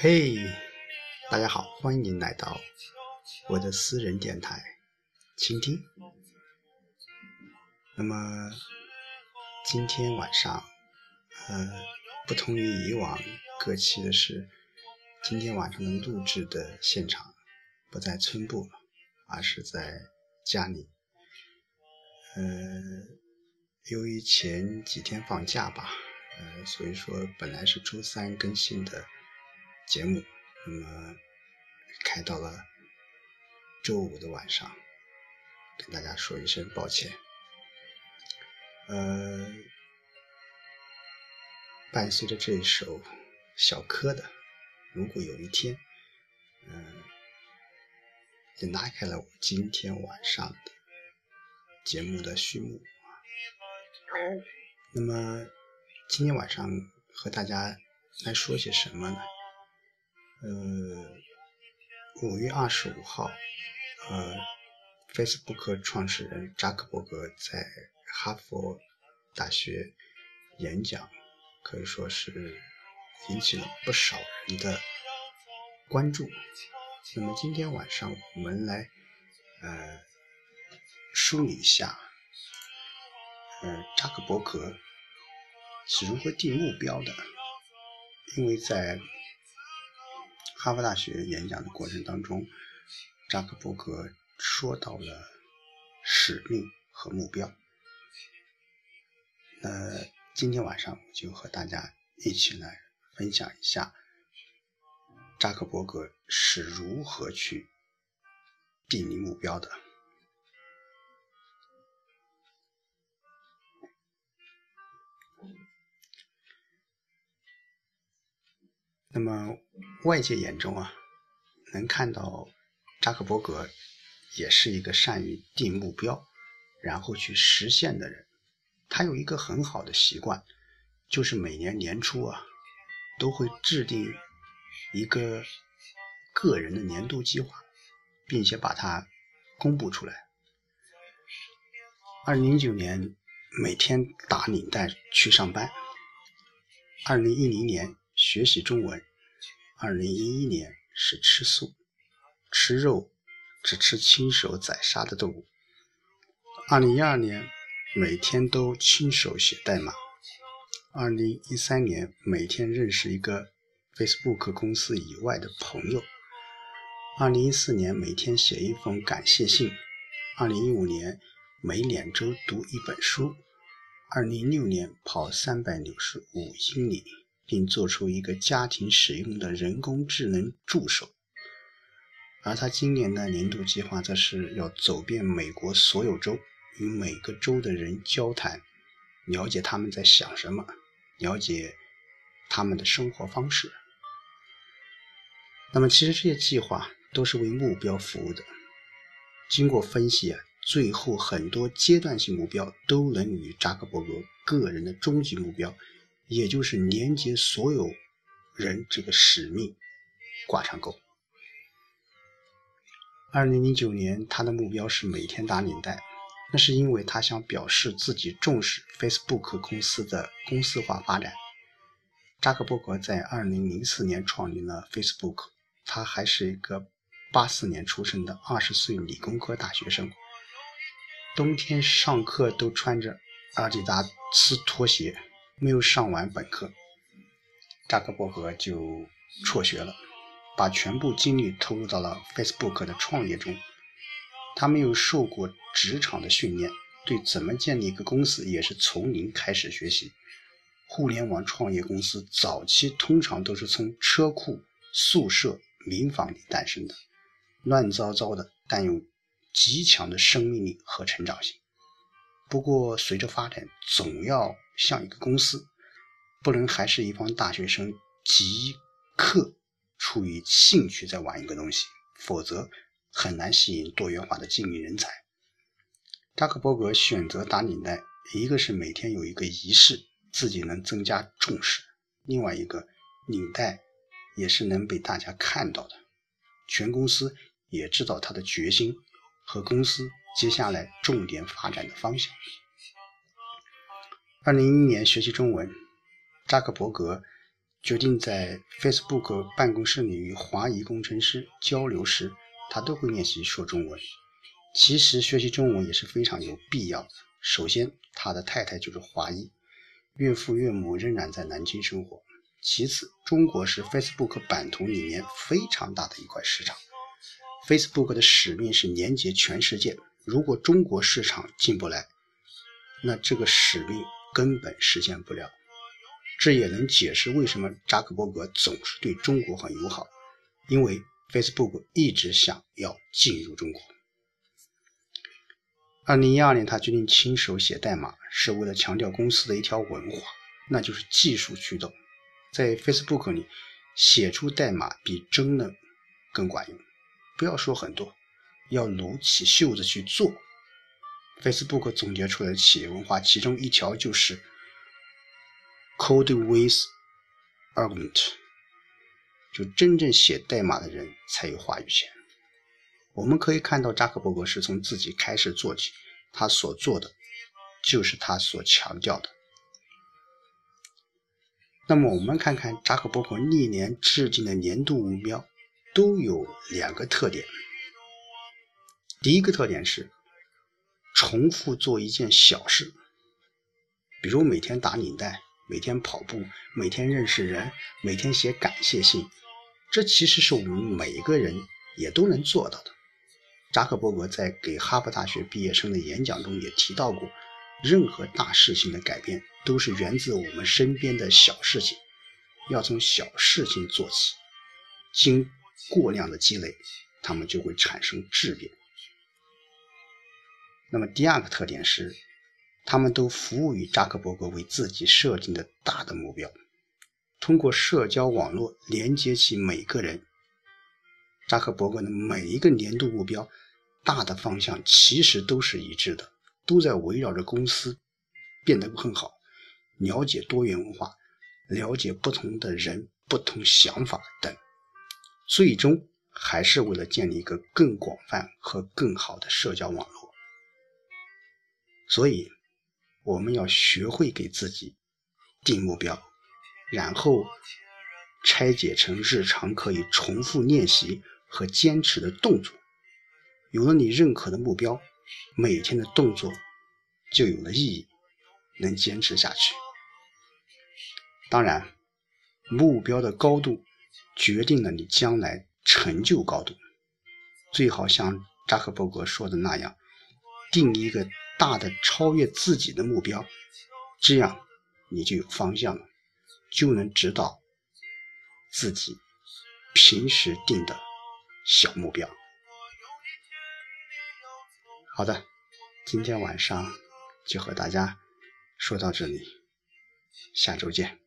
嘿，大家好，欢迎来到我的私人电台，倾听。那么今天晚上，呃，不同于以往各期的是，今天晚上的录制的现场不在村部，而是在家里。呃，由于前几天放假吧，呃，所以说本来是周三更新的。节目，那么开到了周五的晚上，跟大家说一声抱歉。呃，伴随着这首小柯的《如果有一天》，嗯，也拉开了我今天晚上的节目的序幕啊。那么今天晚上和大家来说些什么呢？呃，五月二十五号，呃，Facebook 创始人扎克伯格在哈佛大学演讲，可以说是引起了不少人的关注。那么今天晚上我们来呃梳理一下，呃，扎克伯格是如何定目标的，因为在哈佛大学演讲的过程当中，扎克伯格说到了使命和目标。那今天晚上我就和大家一起来分享一下扎克伯格是如何去定立目标的。那么，外界眼中啊，能看到扎克伯格也是一个善于定目标，然后去实现的人。他有一个很好的习惯，就是每年年初啊，都会制定一个个人的年度计划，并且把它公布出来。二零零九年每天打领带去上班，二零一零年。学习中文。二零一一年是吃素，吃肉，只吃亲手宰杀的动物。二零一二年每天都亲手写代码。二零一三年每天认识一个 Facebook 公司以外的朋友。二零一四年每天写一封感谢信。二零一五年每两周读一本书。二零一六年跑三百六十五英里。并做出一个家庭使用的人工智能助手，而他今年的年度计划则是要走遍美国所有州，与每个州的人交谈，了解他们在想什么，了解他们的生活方式。那么，其实这些计划都是为目标服务的。经过分析啊，最后很多阶段性目标都能与扎克伯格个人的终极目标。也就是连接所有人这个使命挂上钩。二零零九年，他的目标是每天打领带，那是因为他想表示自己重视 Facebook 公司的公司化发展。扎克伯格在二零零四年创立了 Facebook，他还是一个八四年出生的二十岁理工科大学生，冬天上课都穿着阿迪达斯拖鞋。没有上完本科，扎克伯格就辍学了，把全部精力投入到了 Facebook 的创业中。他没有受过职场的训练，对怎么建立一个公司也是从零开始学习。互联网创业公司早期通常都是从车库、宿舍、民房里诞生的，乱糟糟的，但有极强的生命力和成长性。不过，随着发展，总要像一个公司，不能还是一帮大学生即刻出于兴趣在玩一个东西，否则很难吸引多元化的经营人才。扎克伯格选择打领带，一个是每天有一个仪式，自己能增加重视；另外一个，领带也是能被大家看到的，全公司也知道他的决心和公司接下来重点发展的方向。二零一一年学习中文，扎克伯格决定在 Facebook 办公室里与华裔工程师交流时，他都会练习说中文。其实学习中文也是非常有必要的。首先，他的太太就是华裔，岳父岳母仍然在南京生活。其次，中国是 Facebook 版图里面非常大的一块市场。Facebook 的使命是连接全世界。如果中国市场进不来，那这个使命根本实现不了。这也能解释为什么扎克伯格总是对中国很友好，因为 Facebook 一直想要进入中国。二零一二年，他决定亲手写代码，是为了强调公司的一条文化，那就是技术驱动。在 Facebook 里，写出代码比真的更管用。不要说很多，要撸起袖子去做。Facebook 总结出来的企业文化，其中一条就是 “Code with argument”，就真正写代码的人才有话语权。我们可以看到，扎克伯格是从自己开始做起，他所做的就是他所强调的。那么，我们看看扎克伯格历年制定的年度目标，都有两个特点。第一个特点是重复做一件小事，比如每天打领带、每天跑步、每天认识人、每天写感谢信，这其实是我们每一个人也都能做到的。扎克伯格在给哈佛大学毕业生的演讲中也提到过，任何大事情的改变都是源自我们身边的小事情，要从小事情做起，经过量的积累，它们就会产生质变。那么第二个特点是，他们都服务于扎克伯格为自己设定的大的目标，通过社交网络连接起每个人。扎克伯格的每一个年度目标，大的方向其实都是一致的，都在围绕着公司变得更好，了解多元文化，了解不同的人、不同想法等，最终还是为了建立一个更广泛和更好的社交网络。所以，我们要学会给自己定目标，然后拆解成日常可以重复练习。和坚持的动作，有了你认可的目标，每天的动作就有了意义，能坚持下去。当然，目标的高度决定了你将来成就高度。最好像扎克伯格说的那样，定一个大的超越自己的目标，这样你就有方向了，就能指导自己平时定的。小目标。好的，今天晚上就和大家说到这里，下周见。